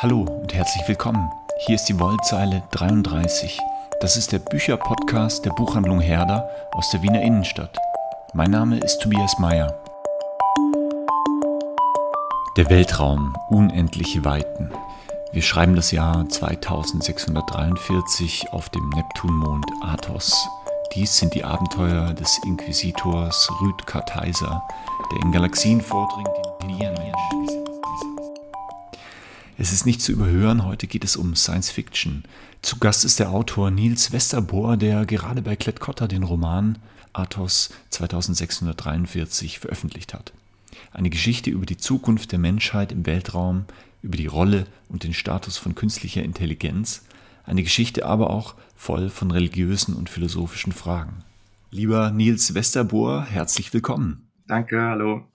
Hallo und herzlich willkommen. Hier ist die Wollzeile 33. Das ist der Bücherpodcast der Buchhandlung Herder aus der Wiener Innenstadt. Mein Name ist Tobias Mayer. Der Weltraum, unendliche Weiten. Wir schreiben das Jahr 2643 auf dem Neptunmond Athos. Dies sind die Abenteuer des Inquisitors Rüd Kartheiser, der in Galaxien vordringt, die nie ein es ist nicht zu überhören, heute geht es um Science Fiction. Zu Gast ist der Autor Niels Westerbohr, der gerade bei Klett-Cotta den Roman Athos 2643 veröffentlicht hat. Eine Geschichte über die Zukunft der Menschheit im Weltraum, über die Rolle und den Status von künstlicher Intelligenz, eine Geschichte aber auch voll von religiösen und philosophischen Fragen. Lieber Niels Westerbohr, herzlich willkommen. Danke, hallo.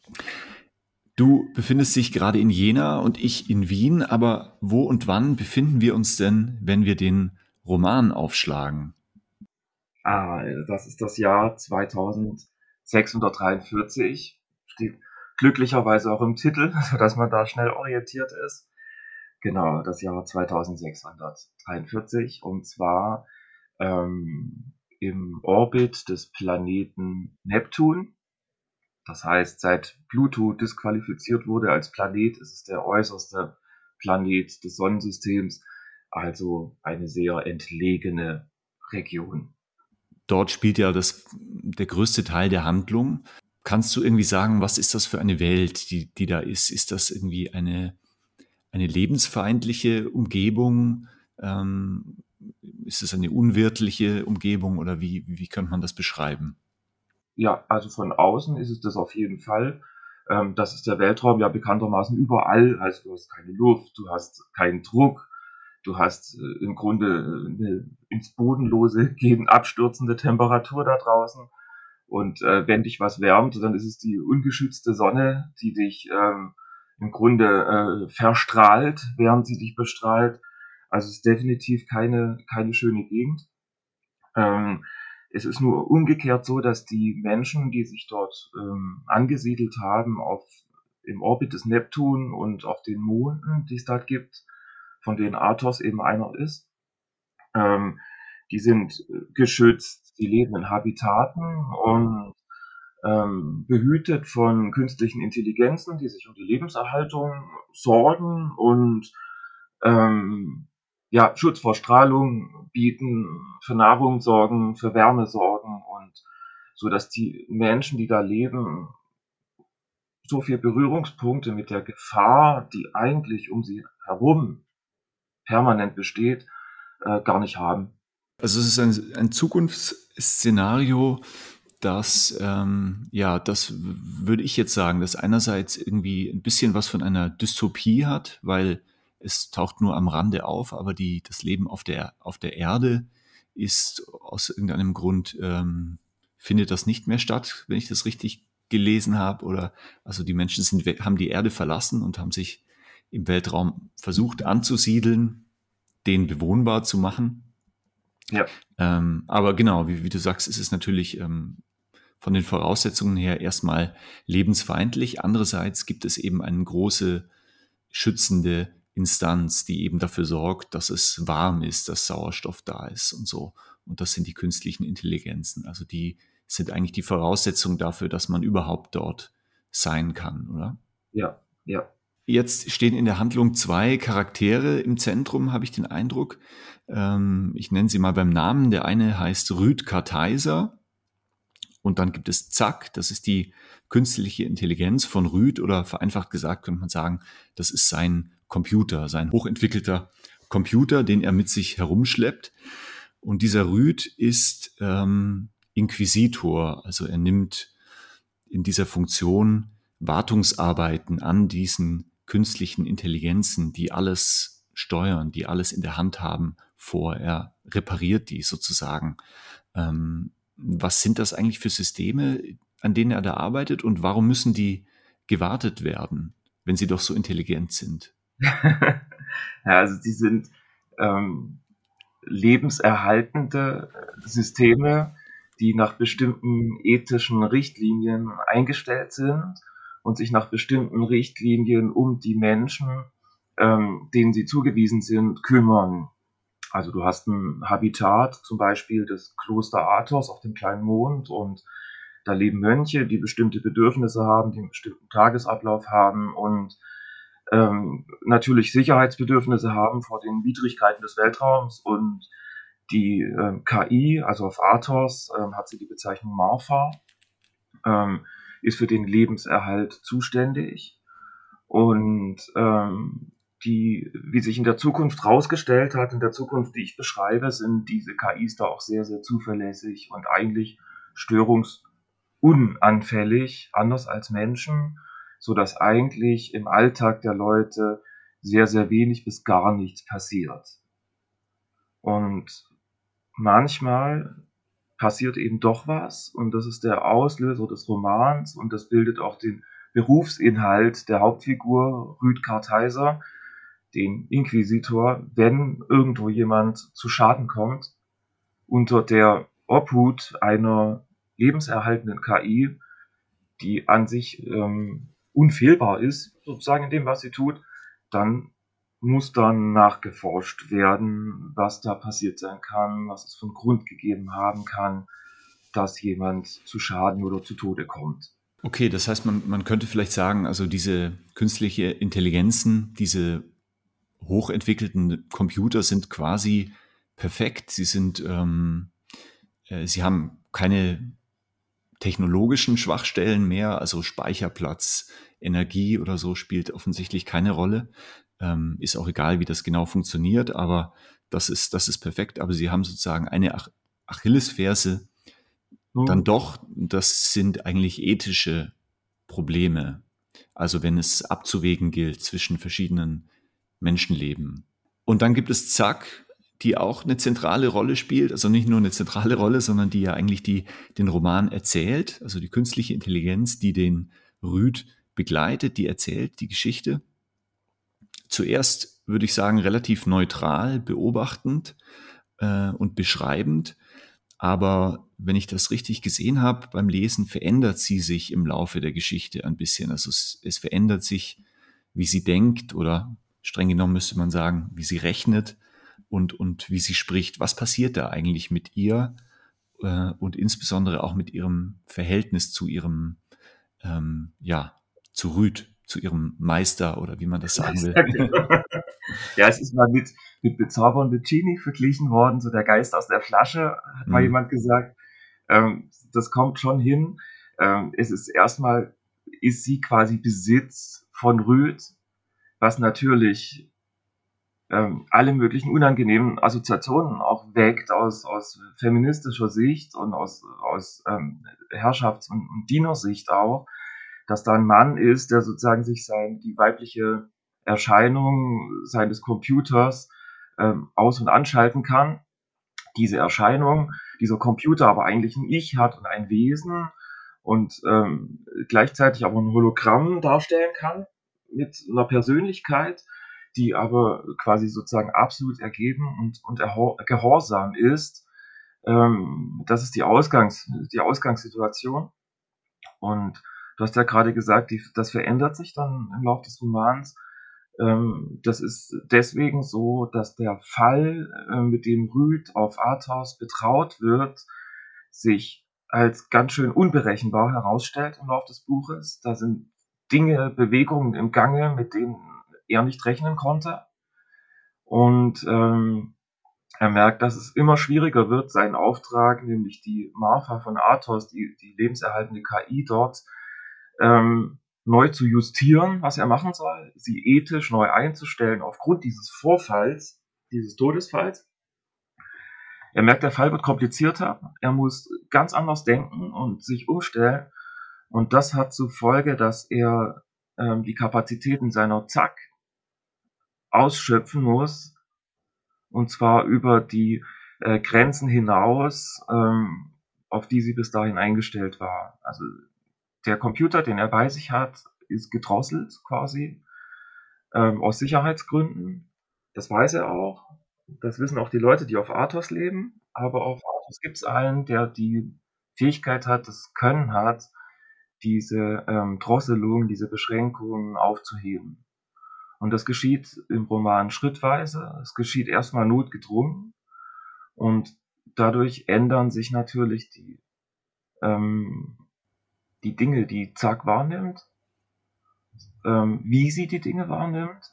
Du befindest dich gerade in Jena und ich in Wien, aber wo und wann befinden wir uns denn, wenn wir den Roman aufschlagen? Ah, das ist das Jahr 2643. Steht glücklicherweise auch im Titel, sodass man da schnell orientiert ist. Genau, das Jahr 2643 und zwar ähm, im Orbit des Planeten Neptun. Das heißt, seit Pluto disqualifiziert wurde als Planet, ist es der äußerste Planet des Sonnensystems, also eine sehr entlegene Region. Dort spielt ja das, der größte Teil der Handlung. Kannst du irgendwie sagen, was ist das für eine Welt, die, die da ist? Ist das irgendwie eine, eine lebensfeindliche Umgebung? Ähm, ist es eine unwirtliche Umgebung oder wie, wie könnte man das beschreiben? Ja, also von außen ist es das auf jeden Fall. Ähm, das ist der Weltraum ja bekanntermaßen überall. Also du hast keine Luft, du hast keinen Druck, du hast äh, im Grunde äh, eine ins Bodenlose gehen abstürzende Temperatur da draußen. Und äh, wenn dich was wärmt, dann ist es die ungeschützte Sonne, die dich ähm, im Grunde äh, verstrahlt, während sie dich bestrahlt. Also es ist definitiv keine, keine schöne Gegend. Ähm, es ist nur umgekehrt so, dass die Menschen, die sich dort ähm, angesiedelt haben, auf, im Orbit des Neptun und auf den Monden, die es dort gibt, von denen Athos eben einer ist, ähm, die sind geschützt, die leben in Habitaten und ähm, behütet von künstlichen Intelligenzen, die sich um die Lebenserhaltung sorgen und ähm, ja, Schutz vor Strahlung bieten, für Nahrung sorgen, für Wärme sorgen und so, dass die Menschen, die da leben, so viel Berührungspunkte mit der Gefahr, die eigentlich um sie herum permanent besteht, äh, gar nicht haben. Also es ist ein, ein Zukunftsszenario, das, ähm, ja, das würde ich jetzt sagen, dass einerseits irgendwie ein bisschen was von einer Dystopie hat, weil es taucht nur am Rande auf, aber die, das Leben auf der, auf der Erde ist aus irgendeinem Grund, ähm, findet das nicht mehr statt, wenn ich das richtig gelesen habe. Oder also die Menschen sind, haben die Erde verlassen und haben sich im Weltraum versucht anzusiedeln, den bewohnbar zu machen. Ja. Ähm, aber genau, wie, wie, du sagst, ist es natürlich ähm, von den Voraussetzungen her erstmal lebensfeindlich. Andererseits gibt es eben eine große schützende Instanz, die eben dafür sorgt, dass es warm ist, dass Sauerstoff da ist und so. Und das sind die künstlichen Intelligenzen. Also die sind eigentlich die Voraussetzung dafür, dass man überhaupt dort sein kann, oder? Ja, ja. Jetzt stehen in der Handlung zwei Charaktere im Zentrum, habe ich den Eindruck. Ähm, ich nenne sie mal beim Namen. Der eine heißt Rüd Kartheiser und dann gibt es Zack, das ist die künstliche Intelligenz von Rüd oder vereinfacht gesagt könnte man sagen, das ist sein Computer, sein hochentwickelter Computer, den er mit sich herumschleppt. Und dieser Rüd ist ähm, Inquisitor, also er nimmt in dieser Funktion Wartungsarbeiten an diesen künstlichen Intelligenzen, die alles steuern, die alles in der Hand haben, vor. Er repariert die sozusagen. Ähm, was sind das eigentlich für Systeme, an denen er da arbeitet und warum müssen die gewartet werden, wenn sie doch so intelligent sind? Ja, also die sind ähm, lebenserhaltende Systeme, die nach bestimmten ethischen Richtlinien eingestellt sind und sich nach bestimmten Richtlinien um die Menschen ähm, denen sie zugewiesen sind, kümmern. Also du hast ein Habitat, zum Beispiel das Kloster Athos auf dem kleinen Mond und da leben Mönche, die bestimmte Bedürfnisse haben, die einen bestimmten Tagesablauf haben und ähm, natürlich Sicherheitsbedürfnisse haben vor den Widrigkeiten des Weltraums und die ähm, KI, also auf Athos ähm, hat sie die Bezeichnung Marfa, ähm, ist für den Lebenserhalt zuständig und ähm, die, wie sich in der Zukunft rausgestellt hat, in der Zukunft, die ich beschreibe, sind diese KIs da auch sehr, sehr zuverlässig und eigentlich störungsunanfällig, anders als Menschen, so dass eigentlich im Alltag der Leute sehr, sehr wenig bis gar nichts passiert. Und manchmal passiert eben doch was und das ist der Auslöser des Romans und das bildet auch den Berufsinhalt der Hauptfigur Rüd Kartheiser, den Inquisitor, wenn irgendwo jemand zu Schaden kommt, unter der Obhut einer lebenserhaltenden KI, die an sich ähm, unfehlbar ist, sozusagen in dem, was sie tut, dann muss dann nachgeforscht werden, was da passiert sein kann, was es von Grund gegeben haben kann, dass jemand zu Schaden oder zu Tode kommt. Okay, das heißt, man, man könnte vielleicht sagen, also diese künstliche Intelligenzen, diese hochentwickelten Computer sind quasi perfekt. Sie sind, ähm, äh, sie haben keine technologischen Schwachstellen mehr, also Speicherplatz, Energie oder so spielt offensichtlich keine Rolle. Ähm, ist auch egal, wie das genau funktioniert, aber das ist, das ist perfekt. Aber sie haben sozusagen eine Ach Achillesferse mhm. dann doch, das sind eigentlich ethische Probleme. Also wenn es abzuwägen gilt zwischen verschiedenen Menschenleben. Und dann gibt es Zack, die auch eine zentrale Rolle spielt, also nicht nur eine zentrale Rolle, sondern die ja eigentlich die, den Roman erzählt, also die künstliche Intelligenz, die den Rüd begleitet, die erzählt die Geschichte. Zuerst würde ich sagen relativ neutral, beobachtend äh, und beschreibend, aber wenn ich das richtig gesehen habe beim Lesen, verändert sie sich im Laufe der Geschichte ein bisschen. Also es, es verändert sich, wie sie denkt oder streng genommen müsste man sagen, wie sie rechnet und, und wie sie spricht. Was passiert da eigentlich mit ihr äh, und insbesondere auch mit ihrem Verhältnis zu ihrem, ähm, ja, zu Rüd, zu ihrem Meister oder wie man das sagen will. ja, es ist mal mit, mit bezaubernde Genie verglichen worden, so der Geist aus der Flasche, hat mal mhm. jemand gesagt. Ähm, das kommt schon hin. Ähm, es ist erstmal, ist sie quasi Besitz von Rüd was natürlich ähm, alle möglichen unangenehmen Assoziationen auch weckt aus, aus feministischer Sicht und aus, aus ähm, Herrschafts- und, und Dienersicht auch, dass da ein Mann ist, der sozusagen sich sein, die weibliche Erscheinung seines Computers ähm, aus- und anschalten kann. Diese Erscheinung, dieser Computer aber eigentlich ein Ich hat und ein Wesen und ähm, gleichzeitig aber ein Hologramm darstellen kann mit einer Persönlichkeit, die aber quasi sozusagen absolut ergeben und, und gehorsam ist. Ähm, das ist die, Ausgangs-, die Ausgangssituation. Und du hast ja gerade gesagt, die, das verändert sich dann im Laufe des Romans. Ähm, das ist deswegen so, dass der Fall, äh, mit dem Rüd auf Arthaus betraut wird, sich als ganz schön unberechenbar herausstellt im Laufe des Buches. Da sind Dinge, Bewegungen im Gange, mit denen er nicht rechnen konnte. Und ähm, er merkt, dass es immer schwieriger wird, seinen Auftrag, nämlich die Marfa von Athos, die, die lebenserhaltende KI dort, ähm, neu zu justieren, was er machen soll, sie ethisch neu einzustellen aufgrund dieses Vorfalls, dieses Todesfalls. Er merkt, der Fall wird komplizierter, er muss ganz anders denken und sich umstellen und das hat zur Folge, dass er ähm, die Kapazitäten seiner Zack ausschöpfen muss, und zwar über die äh, Grenzen hinaus, ähm, auf die sie bis dahin eingestellt war. Also der Computer, den er bei sich hat, ist gedrosselt quasi ähm, aus Sicherheitsgründen. Das weiß er auch. Das wissen auch die Leute, die auf Athos leben. Aber auf Athos gibt es einen, der die Fähigkeit hat, das Können hat, diese ähm, Drosselung, diese Beschränkungen aufzuheben. Und das geschieht im Roman schrittweise. Es geschieht erstmal notgedrungen und dadurch ändern sich natürlich die, ähm, die Dinge, die Zack wahrnimmt, ähm, wie sie die Dinge wahrnimmt,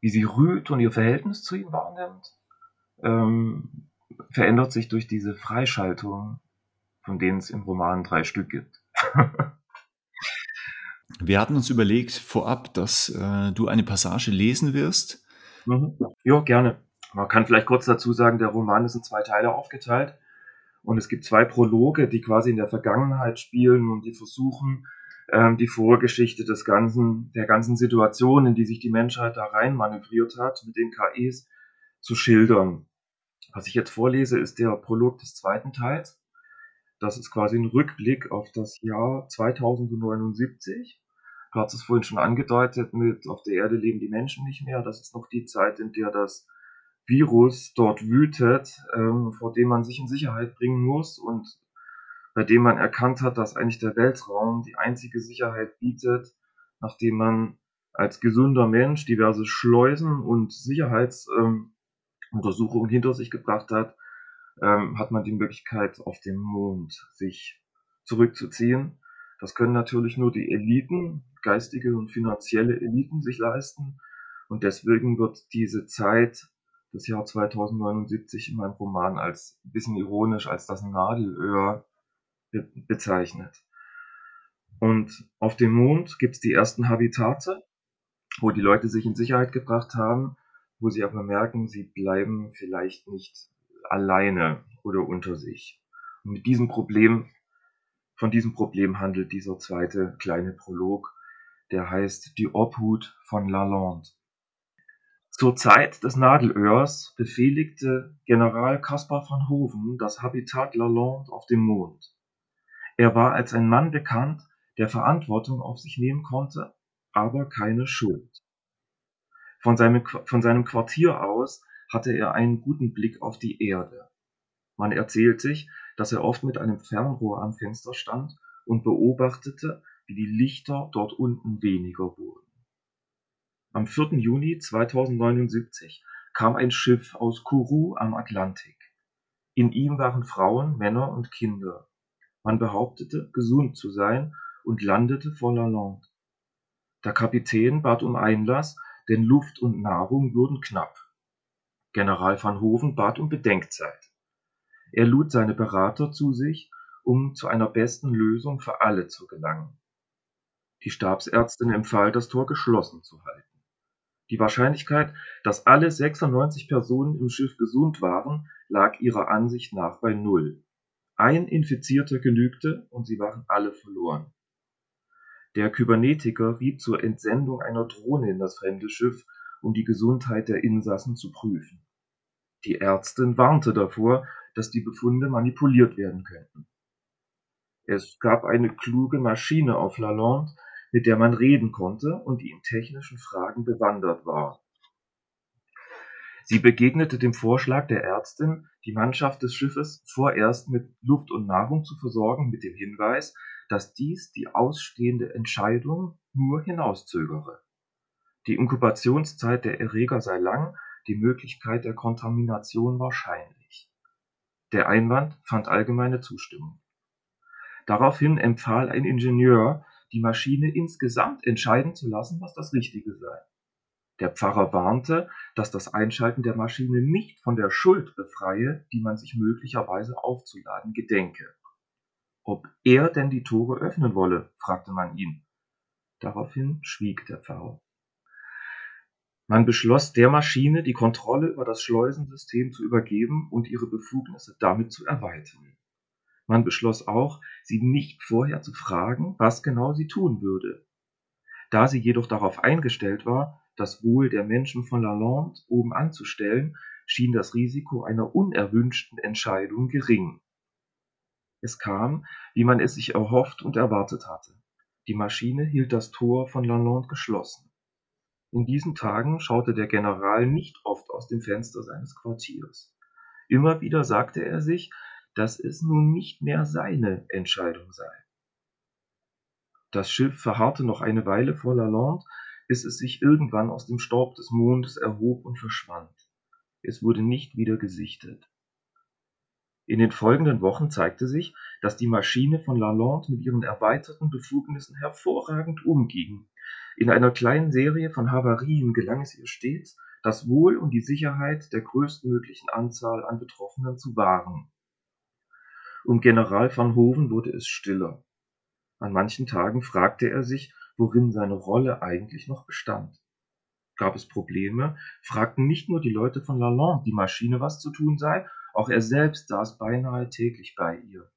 wie sie Rüd und ihr Verhältnis zu ihm wahrnimmt, ähm, verändert sich durch diese Freischaltung, von denen es im Roman drei Stück gibt. Wir hatten uns überlegt vorab, dass äh, du eine Passage lesen wirst. Mhm. Ja, gerne. Man kann vielleicht kurz dazu sagen, der Roman ist in zwei Teile aufgeteilt. Und es gibt zwei Prologe, die quasi in der Vergangenheit spielen und die versuchen, ähm, die Vorgeschichte des ganzen, der ganzen Situation, in die sich die Menschheit da rein manövriert hat, mit den KIs zu schildern. Was ich jetzt vorlese, ist der Prolog des zweiten Teils. Das ist quasi ein Rückblick auf das Jahr 2079. Du hast es vorhin schon angedeutet mit, auf der Erde leben die Menschen nicht mehr. Das ist noch die Zeit, in der das Virus dort wütet, ähm, vor dem man sich in Sicherheit bringen muss und bei dem man erkannt hat, dass eigentlich der Weltraum die einzige Sicherheit bietet, nachdem man als gesunder Mensch diverse Schleusen und Sicherheitsuntersuchungen ähm, hinter sich gebracht hat, ähm, hat man die Möglichkeit, auf dem Mond sich zurückzuziehen. Das können natürlich nur die Eliten, geistige und finanzielle Eliten sich leisten. Und deswegen wird diese Zeit, das Jahr 2079 in meinem Roman als ein bisschen ironisch als das Nadelöhr be bezeichnet. Und auf dem Mond gibt es die ersten Habitate, wo die Leute sich in Sicherheit gebracht haben, wo sie aber merken, sie bleiben vielleicht nicht alleine oder unter sich. Und mit diesem Problem, von diesem Problem handelt dieser zweite kleine Prolog, der heißt Die Obhut von Lalande. Zur Zeit des Nadelöhrs befehligte General Caspar van Hoven das Habitat Lalande auf dem Mond. Er war als ein Mann bekannt, der Verantwortung auf sich nehmen konnte, aber keine Schuld. Von seinem, von seinem Quartier aus hatte er einen guten Blick auf die Erde. Man erzählt sich, dass er oft mit einem Fernrohr am Fenster stand und beobachtete, wie die Lichter dort unten weniger wurden. Am 4. Juni 2079 kam ein Schiff aus Kourou am Atlantik. In ihm waren Frauen, Männer und Kinder. Man behauptete, gesund zu sein und landete vor Lalande. Der Kapitän bat um Einlass, denn Luft und Nahrung wurden knapp. General van Hoven bat um Bedenkzeit. Er lud seine Berater zu sich, um zu einer besten Lösung für alle zu gelangen. Die Stabsärztin empfahl, das Tor geschlossen zu halten. Die Wahrscheinlichkeit, dass alle 96 Personen im Schiff gesund waren, lag ihrer Ansicht nach bei Null. Ein Infizierter genügte und sie waren alle verloren. Der Kybernetiker riet zur Entsendung einer Drohne in das fremde Schiff um die Gesundheit der Insassen zu prüfen. Die Ärztin warnte davor, dass die Befunde manipuliert werden könnten. Es gab eine kluge Maschine auf Lalande, mit der man reden konnte und die in technischen Fragen bewandert war. Sie begegnete dem Vorschlag der Ärztin, die Mannschaft des Schiffes vorerst mit Luft und Nahrung zu versorgen, mit dem Hinweis, dass dies die ausstehende Entscheidung nur hinauszögere. Die Inkubationszeit der Erreger sei lang, die Möglichkeit der Kontamination wahrscheinlich. Der Einwand fand allgemeine Zustimmung. Daraufhin empfahl ein Ingenieur, die Maschine insgesamt entscheiden zu lassen, was das Richtige sei. Der Pfarrer warnte, dass das Einschalten der Maschine nicht von der Schuld befreie, die man sich möglicherweise aufzuladen gedenke. Ob er denn die Tore öffnen wolle, fragte man ihn. Daraufhin schwieg der Pfarrer. Man beschloss, der Maschine die Kontrolle über das Schleusensystem zu übergeben und ihre Befugnisse damit zu erweitern. Man beschloss auch, sie nicht vorher zu fragen, was genau sie tun würde. Da sie jedoch darauf eingestellt war, das Wohl der Menschen von Lalande oben anzustellen, schien das Risiko einer unerwünschten Entscheidung gering. Es kam, wie man es sich erhofft und erwartet hatte. Die Maschine hielt das Tor von Lalande geschlossen. In diesen Tagen schaute der General nicht oft aus dem Fenster seines Quartiers. Immer wieder sagte er sich, dass es nun nicht mehr seine Entscheidung sei. Das Schiff verharrte noch eine Weile vor Lalande, bis es sich irgendwann aus dem Staub des Mondes erhob und verschwand. Es wurde nicht wieder gesichtet. In den folgenden Wochen zeigte sich, dass die Maschine von Lalande mit ihren erweiterten Befugnissen hervorragend umging. In einer kleinen Serie von Havarien gelang es ihr stets, das Wohl und die Sicherheit der größtmöglichen Anzahl an Betroffenen zu wahren. Um General van Hoven wurde es stiller. An manchen Tagen fragte er sich, worin seine Rolle eigentlich noch bestand. Gab es Probleme, fragten nicht nur die Leute von Lalande die Maschine, was zu tun sei, auch er selbst saß beinahe täglich bei ihr.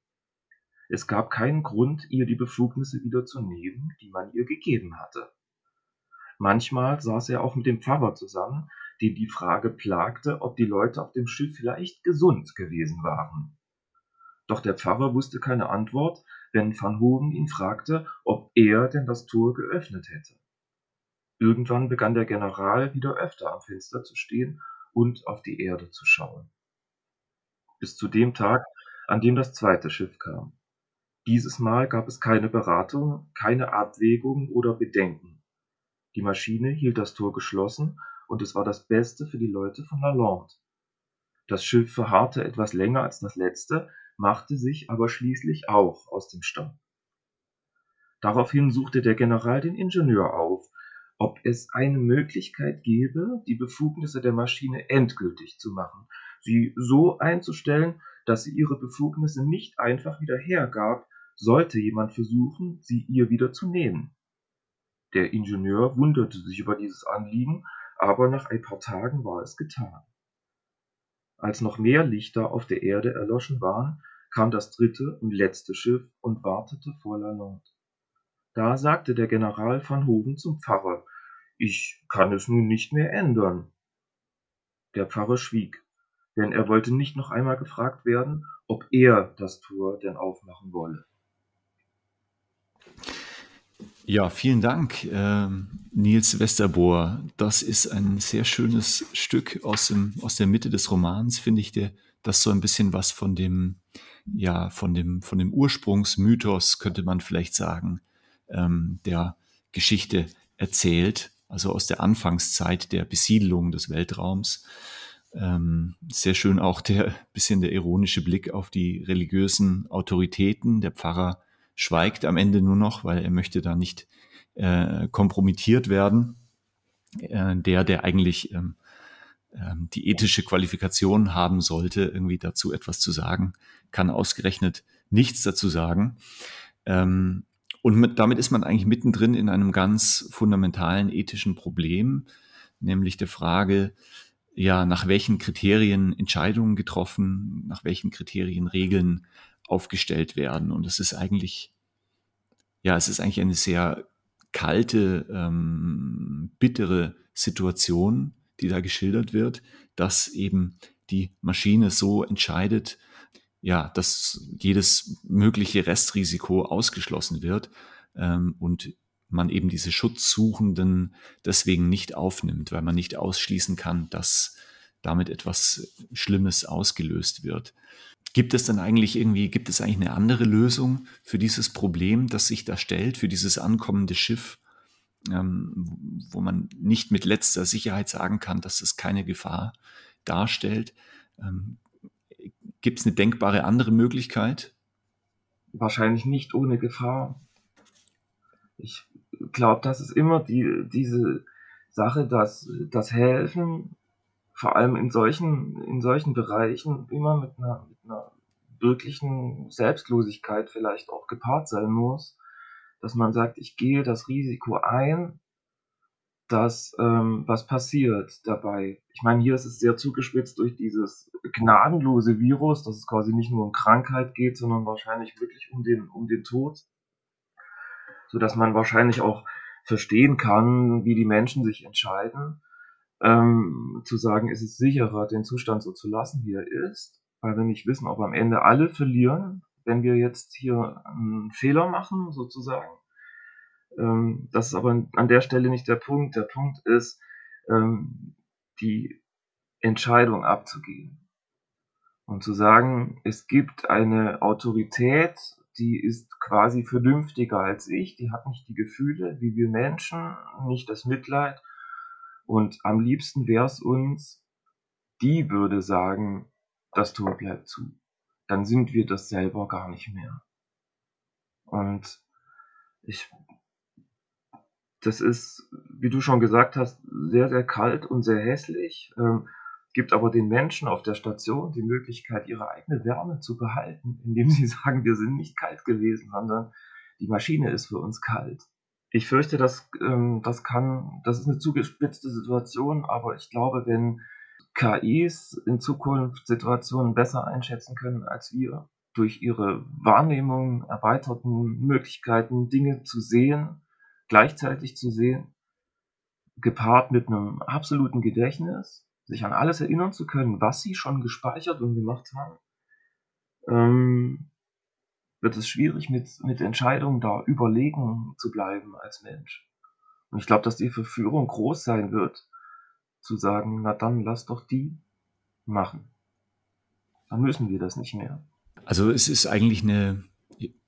Es gab keinen Grund, ihr die Befugnisse wieder zu nehmen, die man ihr gegeben hatte. Manchmal saß er auch mit dem Pfarrer zusammen, den die Frage plagte, ob die Leute auf dem Schiff vielleicht gesund gewesen waren. Doch der Pfarrer wusste keine Antwort, wenn van Hoven ihn fragte, ob er denn das Tor geöffnet hätte. Irgendwann begann der General wieder öfter am Fenster zu stehen und auf die Erde zu schauen. Bis zu dem Tag, an dem das zweite Schiff kam. Dieses Mal gab es keine Beratung, keine Abwägung oder Bedenken. Die Maschine hielt das Tor geschlossen und es war das Beste für die Leute von Lalande. Das Schiff verharrte etwas länger als das letzte, machte sich aber schließlich auch aus dem Staub. Daraufhin suchte der General den Ingenieur auf, ob es eine Möglichkeit gäbe, die Befugnisse der Maschine endgültig zu machen, sie so einzustellen, dass sie ihre Befugnisse nicht einfach wieder hergab, sollte jemand versuchen, sie ihr wieder zu nehmen. Der Ingenieur wunderte sich über dieses Anliegen, aber nach ein paar Tagen war es getan. Als noch mehr Lichter auf der Erde erloschen waren, kam das dritte und letzte Schiff und wartete vor Lalande. Da sagte der General van Hoven zum Pfarrer, ich kann es nun nicht mehr ändern. Der Pfarrer schwieg, denn er wollte nicht noch einmal gefragt werden, ob er das Tor denn aufmachen wolle. Ja, vielen Dank, äh, Nils Westerbohr. Das ist ein sehr schönes Stück aus, dem, aus der Mitte des Romans, finde ich, der, das so ein bisschen was von dem, ja, von dem, von dem Ursprungsmythos, könnte man vielleicht sagen, ähm, der Geschichte erzählt, also aus der Anfangszeit der Besiedlung des Weltraums. Ähm, sehr schön auch der bisschen der ironische Blick auf die religiösen Autoritäten. Der Pfarrer schweigt am Ende nur noch, weil er möchte da nicht äh, kompromittiert werden. Äh, der, der eigentlich ähm, ähm, die ethische Qualifikation haben sollte, irgendwie dazu etwas zu sagen, kann ausgerechnet nichts dazu sagen. Ähm, und mit, damit ist man eigentlich mittendrin in einem ganz fundamentalen ethischen Problem, nämlich der Frage, ja, nach welchen Kriterien Entscheidungen getroffen, nach welchen Kriterien Regeln aufgestellt werden. Und es ist eigentlich, ja, es ist eigentlich eine sehr kalte, ähm, bittere Situation, die da geschildert wird, dass eben die Maschine so entscheidet, ja, dass jedes mögliche Restrisiko ausgeschlossen wird ähm, und man eben diese Schutzsuchenden deswegen nicht aufnimmt, weil man nicht ausschließen kann, dass damit etwas Schlimmes ausgelöst wird. Gibt es dann eigentlich irgendwie, gibt es eigentlich eine andere Lösung für dieses Problem, das sich da stellt, für dieses ankommende Schiff, ähm, wo man nicht mit letzter Sicherheit sagen kann, dass es keine Gefahr darstellt? Ähm, gibt es eine denkbare andere Möglichkeit? Wahrscheinlich nicht ohne Gefahr. Ich glaube, das ist immer die, diese Sache, dass das Helfen vor allem in solchen, in solchen Bereichen immer mit einer, mit einer wirklichen Selbstlosigkeit vielleicht auch gepaart sein muss, dass man sagt, ich gehe das Risiko ein, dass ähm, was passiert dabei. Ich meine, hier ist es sehr zugespitzt durch dieses gnadenlose Virus, dass es quasi nicht nur um Krankheit geht, sondern wahrscheinlich wirklich um den, um den Tod, so dass man wahrscheinlich auch verstehen kann, wie die Menschen sich entscheiden ähm, zu sagen, ist es sicherer, den Zustand so zu lassen, wie er ist, weil wir nicht wissen, ob am Ende alle verlieren, wenn wir jetzt hier einen Fehler machen, sozusagen. Ähm, das ist aber an der Stelle nicht der Punkt. Der Punkt ist, ähm, die Entscheidung abzugeben und zu sagen, es gibt eine Autorität, die ist quasi vernünftiger als ich, die hat nicht die Gefühle wie wir Menschen, nicht das Mitleid. Und am liebsten wäre es uns, die würde sagen, das Tor bleibt zu. Dann sind wir das selber gar nicht mehr. Und ich, das ist, wie du schon gesagt hast, sehr, sehr kalt und sehr hässlich. Ähm, gibt aber den Menschen auf der Station die Möglichkeit, ihre eigene Wärme zu behalten, indem sie sagen, wir sind nicht kalt gewesen, sondern die Maschine ist für uns kalt. Ich fürchte, dass ähm, das kann, das ist eine zugespitzte Situation, aber ich glaube, wenn KIs in Zukunft Situationen besser einschätzen können als wir, durch ihre Wahrnehmung, erweiterten Möglichkeiten, Dinge zu sehen, gleichzeitig zu sehen, gepaart mit einem absoluten Gedächtnis, sich an alles erinnern zu können, was sie schon gespeichert und gemacht haben, ähm, wird es schwierig, mit, mit Entscheidungen da überlegen zu bleiben als Mensch. Und ich glaube, dass die Verführung groß sein wird, zu sagen, na dann lass doch die machen. Dann müssen wir das nicht mehr. Also es ist eigentlich eine,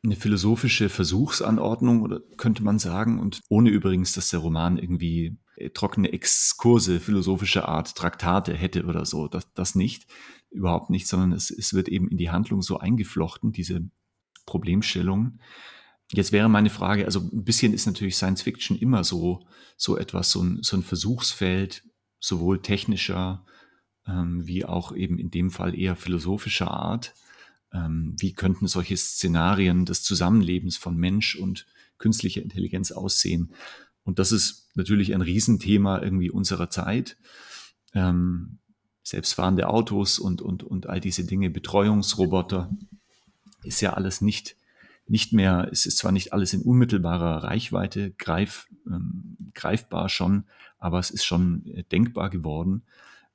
eine philosophische Versuchsanordnung, oder könnte man sagen, und ohne übrigens, dass der Roman irgendwie äh, trockene Exkurse philosophischer Art, Traktate hätte oder so. Das, das nicht, überhaupt nicht, sondern es, es wird eben in die Handlung so eingeflochten, diese Problemstellung. Jetzt wäre meine Frage, also ein bisschen ist natürlich Science Fiction immer so, so etwas, so ein, so ein Versuchsfeld, sowohl technischer ähm, wie auch eben in dem Fall eher philosophischer Art. Ähm, wie könnten solche Szenarien des Zusammenlebens von Mensch und künstlicher Intelligenz aussehen? Und das ist natürlich ein Riesenthema irgendwie unserer Zeit. Ähm, selbstfahrende Autos und, und, und all diese Dinge, Betreuungsroboter, ist ja alles nicht, nicht mehr, es ist zwar nicht alles in unmittelbarer Reichweite greif, ähm, greifbar schon, aber es ist schon äh, denkbar geworden.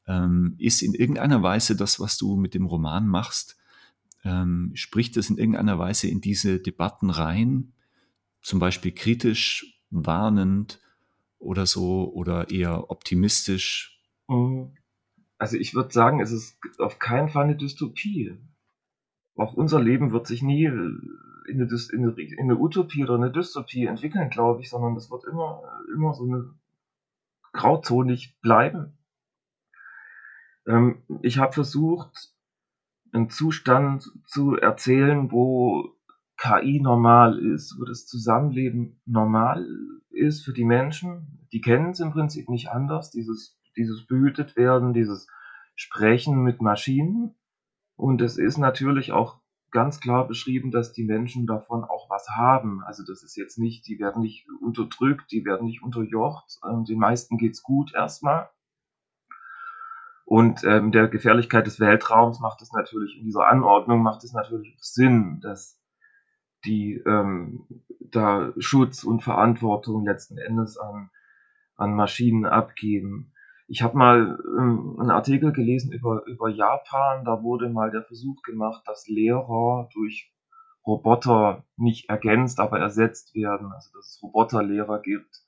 Ähm, ist in irgendeiner Weise das, was du mit dem Roman machst, ähm, spricht es in irgendeiner Weise in diese Debatten rein, zum Beispiel kritisch warnend oder so oder eher optimistisch? Mhm. Also ich würde sagen, es ist auf keinen Fall eine Dystopie. Auch unser Leben wird sich nie in eine, in eine, in eine Utopie oder eine Dystopie entwickeln, glaube ich, sondern es wird immer, immer so eine grauzonig bleiben. Ähm, ich habe versucht, einen Zustand zu erzählen, wo KI normal ist, wo das Zusammenleben normal ist für die Menschen. Die kennen es im Prinzip nicht anders, dieses, dieses behütet werden, dieses Sprechen mit Maschinen. Und es ist natürlich auch ganz klar beschrieben, dass die Menschen davon auch was haben. Also das ist jetzt nicht, die werden nicht unterdrückt, die werden nicht unterjocht. Ähm, den meisten geht's gut erstmal. Und ähm, der Gefährlichkeit des Weltraums macht es natürlich, in dieser Anordnung macht es natürlich Sinn, dass die ähm, da Schutz und Verantwortung letzten Endes an, an Maschinen abgeben. Ich habe mal ähm, einen Artikel gelesen über, über Japan, da wurde mal der Versuch gemacht, dass Lehrer durch Roboter nicht ergänzt, aber ersetzt werden, also dass es Roboterlehrer gibt.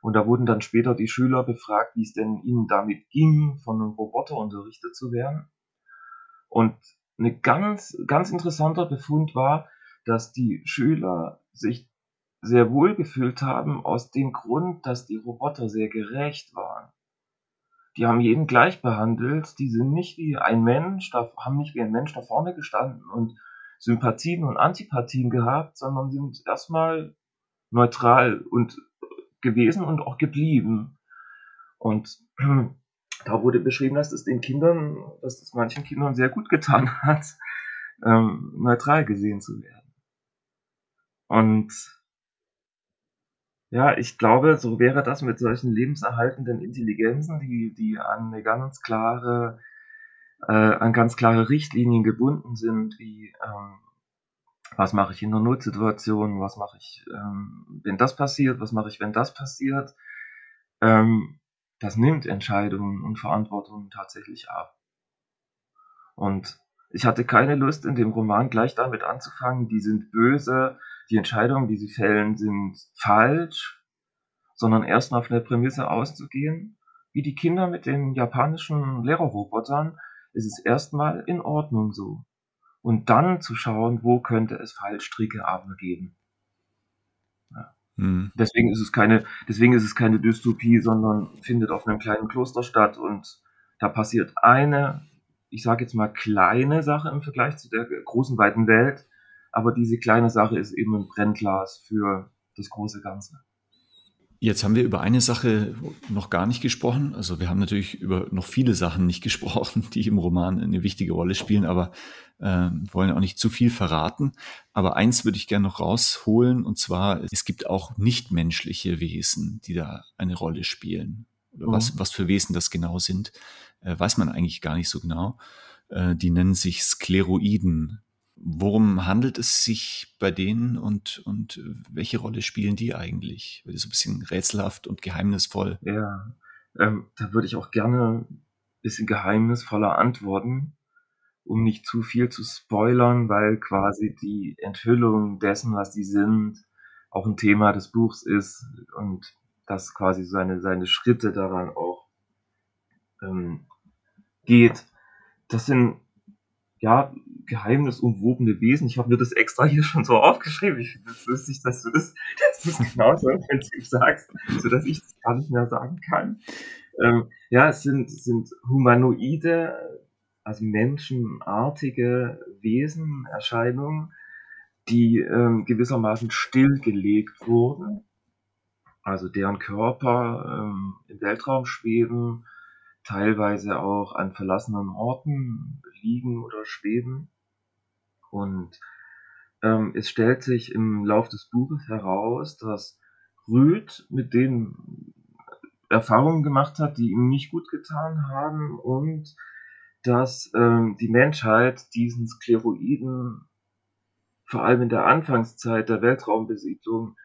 Und da wurden dann später die Schüler befragt, wie es denn ihnen damit ging, von einem Roboter unterrichtet zu werden. Und ein ganz, ganz interessanter Befund war, dass die Schüler sich sehr wohl gefühlt haben aus dem Grund, dass die Roboter sehr gerecht waren. Die haben jeden gleich behandelt, die sind nicht wie ein Mensch, da, haben nicht wie ein Mensch da vorne gestanden und Sympathien und Antipathien gehabt, sondern sind erstmal neutral und gewesen und auch geblieben. Und da wurde beschrieben, dass es den Kindern, dass es manchen Kindern sehr gut getan hat, ähm, neutral gesehen zu werden. Und ja, ich glaube, so wäre das mit solchen lebenserhaltenden Intelligenzen, die, die an eine ganz klare, äh, an ganz klare Richtlinien gebunden sind, wie ähm, was mache ich in einer Notsituation, was mache ich, ähm, wenn das passiert, was mache ich, wenn das passiert. Ähm, das nimmt Entscheidungen und Verantwortung tatsächlich ab. Und ich hatte keine Lust, in dem Roman gleich damit anzufangen, die sind böse, die Entscheidungen, die sie fällen, sind falsch, sondern erstmal von der Prämisse auszugehen, wie die Kinder mit den japanischen Lehrerrobotern, ist es erstmal in Ordnung so. Und dann zu schauen, wo könnte es Fallstricke aber geben. Ja. Mhm. Deswegen ist es keine, deswegen ist es keine Dystopie, sondern findet auf einem kleinen Kloster statt und da passiert eine, ich sage jetzt mal kleine Sache im Vergleich zu der großen weiten Welt, aber diese kleine Sache ist eben ein Brennglas für das große Ganze. Jetzt haben wir über eine Sache noch gar nicht gesprochen. Also wir haben natürlich über noch viele Sachen nicht gesprochen, die im Roman eine wichtige Rolle spielen, aber äh, wollen auch nicht zu viel verraten. Aber eins würde ich gerne noch rausholen, und zwar, es gibt auch nichtmenschliche Wesen, die da eine Rolle spielen. Oder mhm. was, was für Wesen das genau sind, äh, weiß man eigentlich gar nicht so genau. Äh, die nennen sich Skleroiden. Worum handelt es sich bei denen und, und welche Rolle spielen die eigentlich? Wird so ein bisschen rätselhaft und geheimnisvoll. Ja, ähm, da würde ich auch gerne ein bisschen geheimnisvoller antworten, um nicht zu viel zu spoilern, weil quasi die Enthüllung dessen, was die sind, auch ein Thema des Buchs ist und das quasi seine, seine Schritte daran auch ähm, geht. Das sind ja, geheimnisumwobene Wesen. Ich habe mir das extra hier schon so aufgeschrieben. Ich finde es lustig, dass du das, dass du das genau so im Prinzip sagst, sodass ich das gar nicht mehr sagen kann. Ähm, ja, es sind, sind humanoide, also menschenartige Wesen, Erscheinungen, die ähm, gewissermaßen stillgelegt wurden. Also deren Körper ähm, im Weltraum schweben, teilweise auch an verlassenen Orten liegen oder schweben. Und ähm, es stellt sich im Lauf des Buches heraus, dass Rüd mit denen Erfahrungen gemacht hat, die ihm nicht gut getan haben und dass ähm, die Menschheit diesen Skleroiden vor allem in der Anfangszeit der Weltraumbesiedlung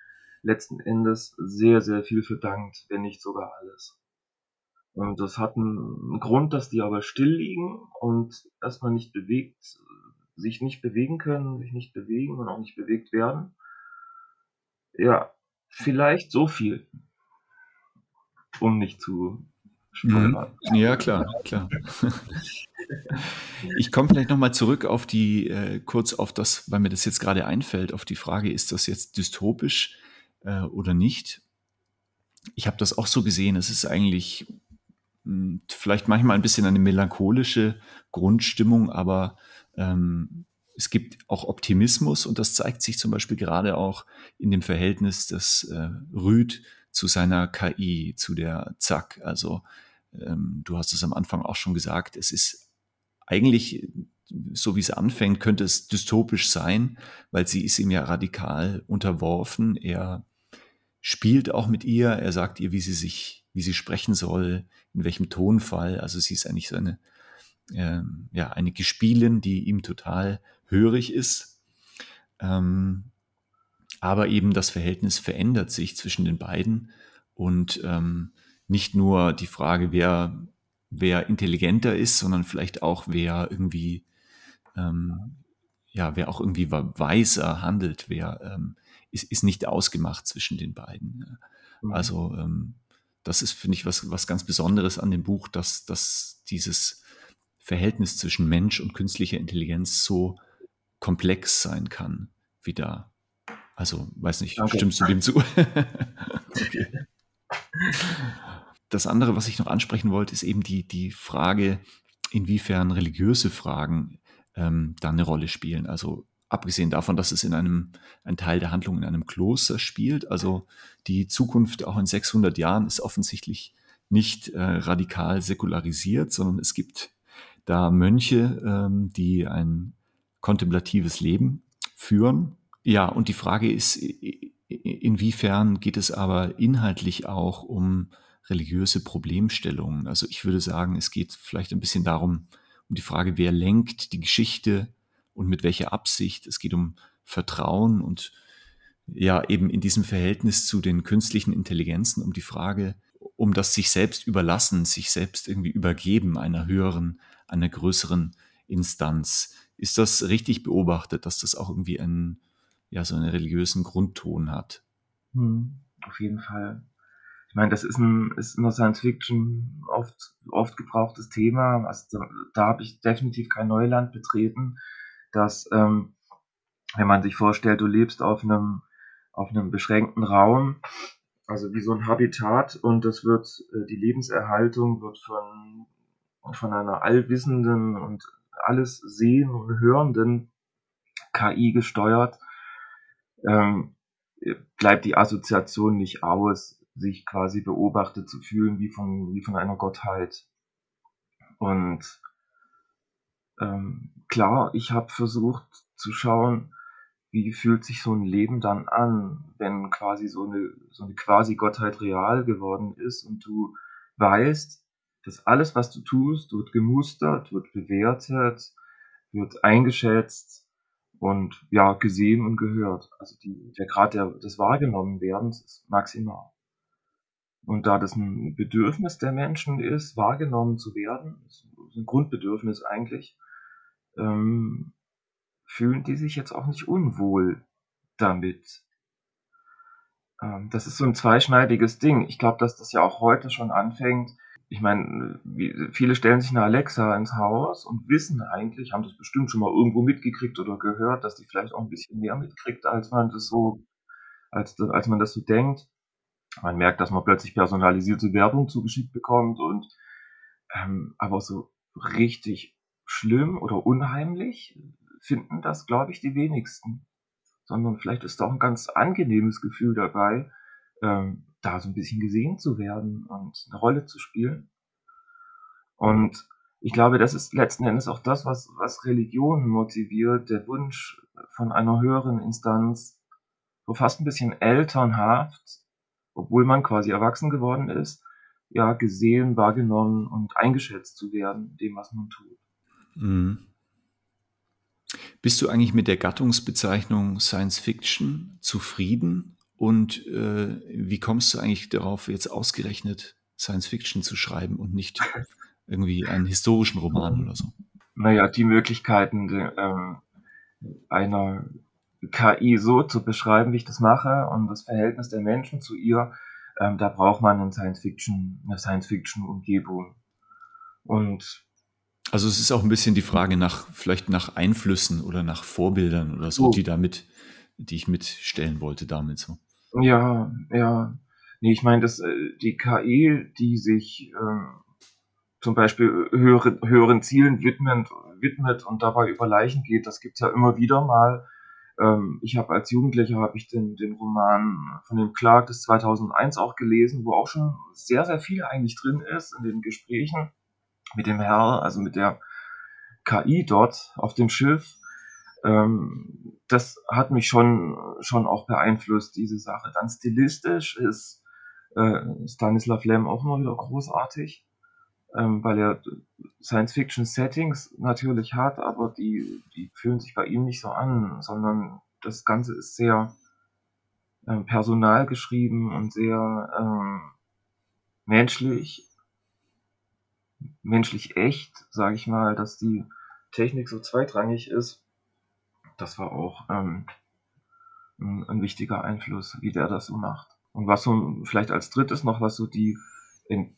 letzten Endes sehr, sehr viel verdankt, wenn nicht sogar alles. Und das hat einen Grund, dass die aber still liegen und erstmal nicht bewegt, sich nicht bewegen können, sich nicht bewegen und auch nicht bewegt werden. Ja, vielleicht so viel, um nicht zu spoilern. Mhm. Ja, klar, klar. Ich komme vielleicht nochmal zurück auf die, äh, kurz auf das, weil mir das jetzt gerade einfällt, auf die Frage, ist das jetzt dystopisch äh, oder nicht? Ich habe das auch so gesehen, es ist eigentlich vielleicht manchmal ein bisschen eine melancholische Grundstimmung, aber ähm, es gibt auch Optimismus und das zeigt sich zum Beispiel gerade auch in dem Verhältnis des äh, Rüd zu seiner KI, zu der Zack. Also ähm, du hast es am Anfang auch schon gesagt, es ist eigentlich, so wie es anfängt, könnte es dystopisch sein, weil sie ist ihm ja radikal unterworfen. Er spielt auch mit ihr, er sagt ihr, wie sie sich wie sie sprechen soll, in welchem Tonfall. Also sie ist eigentlich so eine, ähm, ja, eine Gespielin, die ihm total hörig ist. Ähm, aber eben das Verhältnis verändert sich zwischen den beiden und ähm, nicht nur die Frage, wer, wer intelligenter ist, sondern vielleicht auch, wer irgendwie, ähm, ja, wer auch irgendwie weiser handelt, wer ähm, ist, ist nicht ausgemacht zwischen den beiden. Mhm. Also ähm, das ist, finde ich, was, was ganz Besonderes an dem Buch, dass, dass dieses Verhältnis zwischen Mensch und künstlicher Intelligenz so komplex sein kann, wie da. Also, weiß nicht, okay. stimmst du dem zu? okay. Das andere, was ich noch ansprechen wollte, ist eben die, die Frage, inwiefern religiöse Fragen ähm, da eine Rolle spielen. Also abgesehen davon, dass es in einem, ein Teil der Handlung in einem Kloster spielt. Also die Zukunft auch in 600 Jahren ist offensichtlich nicht äh, radikal säkularisiert, sondern es gibt da Mönche, ähm, die ein kontemplatives Leben führen. Ja, und die Frage ist, inwiefern geht es aber inhaltlich auch um religiöse Problemstellungen? Also ich würde sagen, es geht vielleicht ein bisschen darum, um die Frage, wer lenkt die Geschichte, und mit welcher Absicht. Es geht um Vertrauen und ja, eben in diesem Verhältnis zu den künstlichen Intelligenzen, um die Frage, um das sich selbst überlassen, sich selbst irgendwie übergeben einer höheren, einer größeren Instanz. Ist das richtig beobachtet, dass das auch irgendwie einen, ja, so einen religiösen Grundton hat? Hm, auf jeden Fall. Ich meine, das ist, ein, ist in der Science Fiction oft, oft gebrauchtes Thema. Also da, da habe ich definitiv kein Neuland betreten dass ähm, wenn man sich vorstellt, du lebst auf einem auf einem beschränkten Raum, also wie so ein Habitat und das wird äh, die Lebenserhaltung wird von von einer allwissenden und alles sehen und hörenden KI gesteuert, ähm, bleibt die Assoziation nicht aus, sich quasi beobachtet zu fühlen wie von, wie von einer Gottheit. Und ähm, klar, ich habe versucht zu schauen, wie fühlt sich so ein Leben dann an, wenn quasi so eine, so eine quasi Gottheit real geworden ist und du weißt, dass alles, was du tust, wird gemustert, wird bewertet, wird eingeschätzt und ja, gesehen und gehört. Also die, der Grad der, des Wahrgenommenwerdens ist maximal. Und da das ein Bedürfnis der Menschen ist, wahrgenommen zu werden, ist ein Grundbedürfnis eigentlich, ähm, fühlen die sich jetzt auch nicht unwohl damit. Ähm, das ist so ein zweischneidiges Ding. Ich glaube, dass das ja auch heute schon anfängt, ich meine, viele stellen sich eine Alexa ins Haus und wissen eigentlich, haben das bestimmt schon mal irgendwo mitgekriegt oder gehört, dass die vielleicht auch ein bisschen mehr mitkriegt, als man das so, als, als man das so denkt. Man merkt, dass man plötzlich personalisierte Werbung zugeschickt bekommt und ähm, aber so richtig schlimm oder unheimlich finden das, glaube ich, die wenigsten. Sondern vielleicht ist da auch ein ganz angenehmes Gefühl dabei, ähm, da so ein bisschen gesehen zu werden und eine Rolle zu spielen. Und ich glaube, das ist letzten Endes auch das, was, was Religion motiviert, der Wunsch von einer höheren Instanz, so fast ein bisschen elternhaft, obwohl man quasi erwachsen geworden ist, ja, gesehen, wahrgenommen und eingeschätzt zu werden, dem, was man tut. Mhm. Bist du eigentlich mit der Gattungsbezeichnung Science Fiction zufrieden und äh, wie kommst du eigentlich darauf, jetzt ausgerechnet Science Fiction zu schreiben und nicht irgendwie einen historischen Roman oder so? Naja, die Möglichkeiten ähm, einer KI so zu beschreiben, wie ich das mache, und das Verhältnis der Menschen zu ihr, ähm, da braucht man eine Science Fiction, eine Science Fiction Umgebung. Und also es ist auch ein bisschen die Frage nach, vielleicht nach Einflüssen oder nach Vorbildern oder so, oh. die damit, die ich mitstellen wollte damit so. Ja, ja. Nee, ich meine, dass äh, die KI, die sich ähm, zum Beispiel höhere, höheren Zielen widmet, widmet und dabei über Leichen geht, das gibt's ja immer wieder mal. Ähm, ich habe als Jugendlicher habe ich den, den Roman von dem Clark des 2001 auch gelesen, wo auch schon sehr, sehr viel eigentlich drin ist in den Gesprächen mit dem Herr, also mit der KI dort auf dem Schiff. Ähm, das hat mich schon, schon auch beeinflusst, diese Sache. Dann stilistisch ist äh, Stanislav Lem auch immer wieder großartig, ähm, weil er Science-Fiction-Settings natürlich hat, aber die, die fühlen sich bei ihm nicht so an, sondern das Ganze ist sehr ähm, personal geschrieben und sehr ähm, menschlich, menschlich echt, sage ich mal, dass die Technik so zweitrangig ist das war auch ähm, ein, ein, wichtiger Einfluss, wie der das so macht. Und was so vielleicht als drittes noch, was so die, in,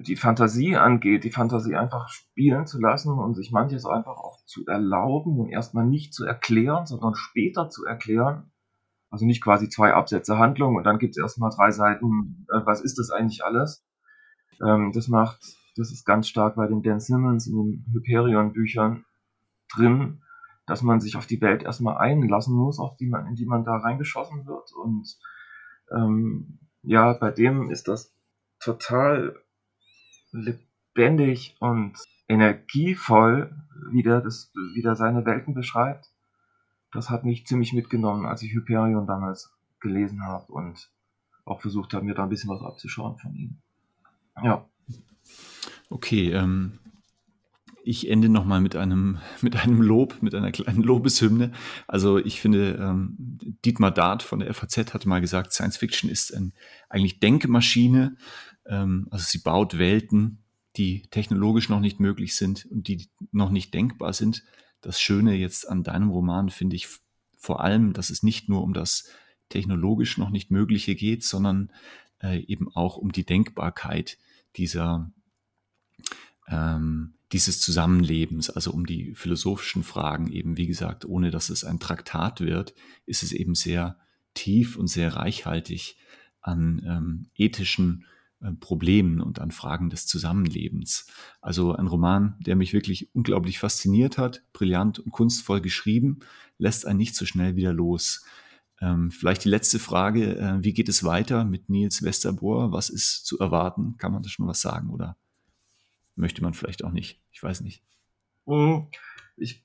die Fantasie angeht, die Fantasie einfach spielen zu lassen und sich manches einfach auch zu erlauben und erstmal nicht zu erklären, sondern später zu erklären. Also nicht quasi zwei Absätze Handlung und dann gibt es erstmal drei Seiten, äh, was ist das eigentlich alles? Ähm, das macht, das ist ganz stark bei den Dan Simmons in den Hyperion-Büchern drin, dass man sich auf die Welt erstmal einlassen muss, auf die man, in die man da reingeschossen wird. Und ähm, ja, bei dem ist das total lebendig und energievoll, wie der, das, wie der seine Welten beschreibt. Das hat mich ziemlich mitgenommen, als ich Hyperion damals gelesen habe und auch versucht habe, mir da ein bisschen was abzuschauen von ihm. Ja. Okay, ähm, ich ende nochmal mit einem, mit einem Lob, mit einer kleinen Lobeshymne. Also ich finde, ähm, Dietmar Dart von der FAZ hat mal gesagt, Science Fiction ist ein, eigentlich Denkmaschine. Ähm, also sie baut Welten, die technologisch noch nicht möglich sind und die noch nicht denkbar sind. Das Schöne jetzt an deinem Roman finde ich vor allem, dass es nicht nur um das technologisch noch nicht Mögliche geht, sondern äh, eben auch um die Denkbarkeit dieser ähm, dieses Zusammenlebens, also um die philosophischen Fragen eben, wie gesagt, ohne dass es ein Traktat wird, ist es eben sehr tief und sehr reichhaltig an ähm, ethischen äh, Problemen und an Fragen des Zusammenlebens. Also ein Roman, der mich wirklich unglaublich fasziniert hat, brillant und kunstvoll geschrieben, lässt einen nicht so schnell wieder los. Ähm, vielleicht die letzte Frage, äh, wie geht es weiter mit Nils Westerbohr? Was ist zu erwarten? Kann man da schon was sagen oder möchte man vielleicht auch nicht? Ich weiß nicht. Hm, ich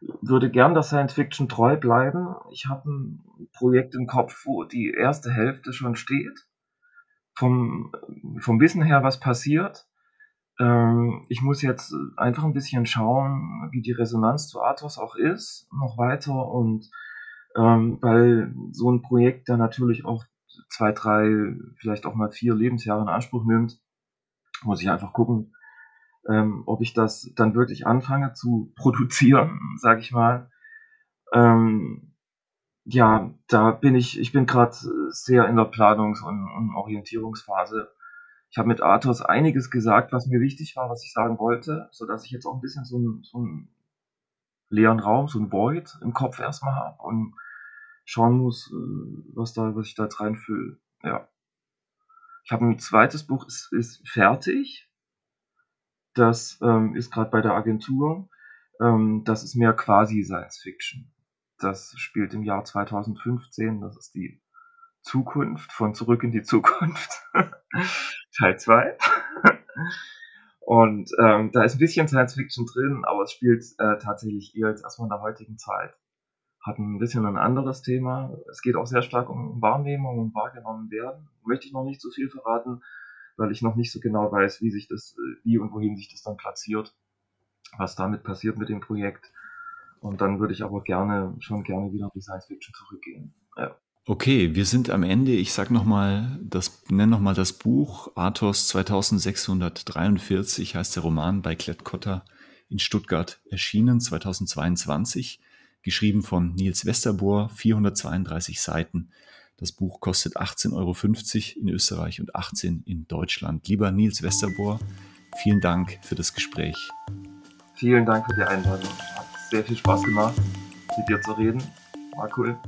würde gern der Science Fiction treu bleiben. Ich habe ein Projekt im Kopf, wo die erste Hälfte schon steht. Vom, vom Wissen her, was passiert. Ähm, ich muss jetzt einfach ein bisschen schauen, wie die Resonanz zu Athos auch ist, noch weiter. Und ähm, weil so ein Projekt, der natürlich auch zwei, drei, vielleicht auch mal vier Lebensjahre in Anspruch nimmt, muss ich einfach gucken, ähm, ob ich das dann wirklich anfange zu produzieren, sage ich mal. Ähm, ja, da bin ich, ich bin gerade sehr in der Planungs- und, und Orientierungsphase. Ich habe mit Athos einiges gesagt, was mir wichtig war, was ich sagen wollte, so dass ich jetzt auch ein bisschen so einen, so einen leeren Raum, so ein Void im Kopf erstmal habe und schauen muss, äh, was da, was ich da jetzt reinfülle. Ja. Ich habe ein zweites Buch, ist, ist fertig. Das ähm, ist gerade bei der Agentur. Ähm, das ist mehr quasi Science Fiction. Das spielt im Jahr 2015. Das ist die Zukunft von Zurück in die Zukunft. Teil 2. Und ähm, da ist ein bisschen Science Fiction drin, aber es spielt äh, tatsächlich eher jetzt erstmal in der heutigen Zeit. Hat ein bisschen ein anderes Thema. Es geht auch sehr stark um Wahrnehmung und wahrgenommen werden. Möchte ich noch nicht so viel verraten weil ich noch nicht so genau weiß, wie sich das, äh, wie und wohin sich das dann platziert, was damit passiert mit dem Projekt. Und dann würde ich aber gerne, schon gerne wieder auf die Science Fiction zurückgehen. Ja. Okay, wir sind am Ende. Ich sag noch mal, das nenne noch mal das Buch Athos 2643 heißt der Roman bei Klettkotter in Stuttgart erschienen 2022, geschrieben von Nils Westerbohr, 432 Seiten. Das Buch kostet 18,50 Euro in Österreich und 18 in Deutschland. Lieber Nils Westerbohr, vielen Dank für das Gespräch. Vielen Dank für die Einladung. Hat sehr viel Spaß gemacht, mit dir zu reden. War cool.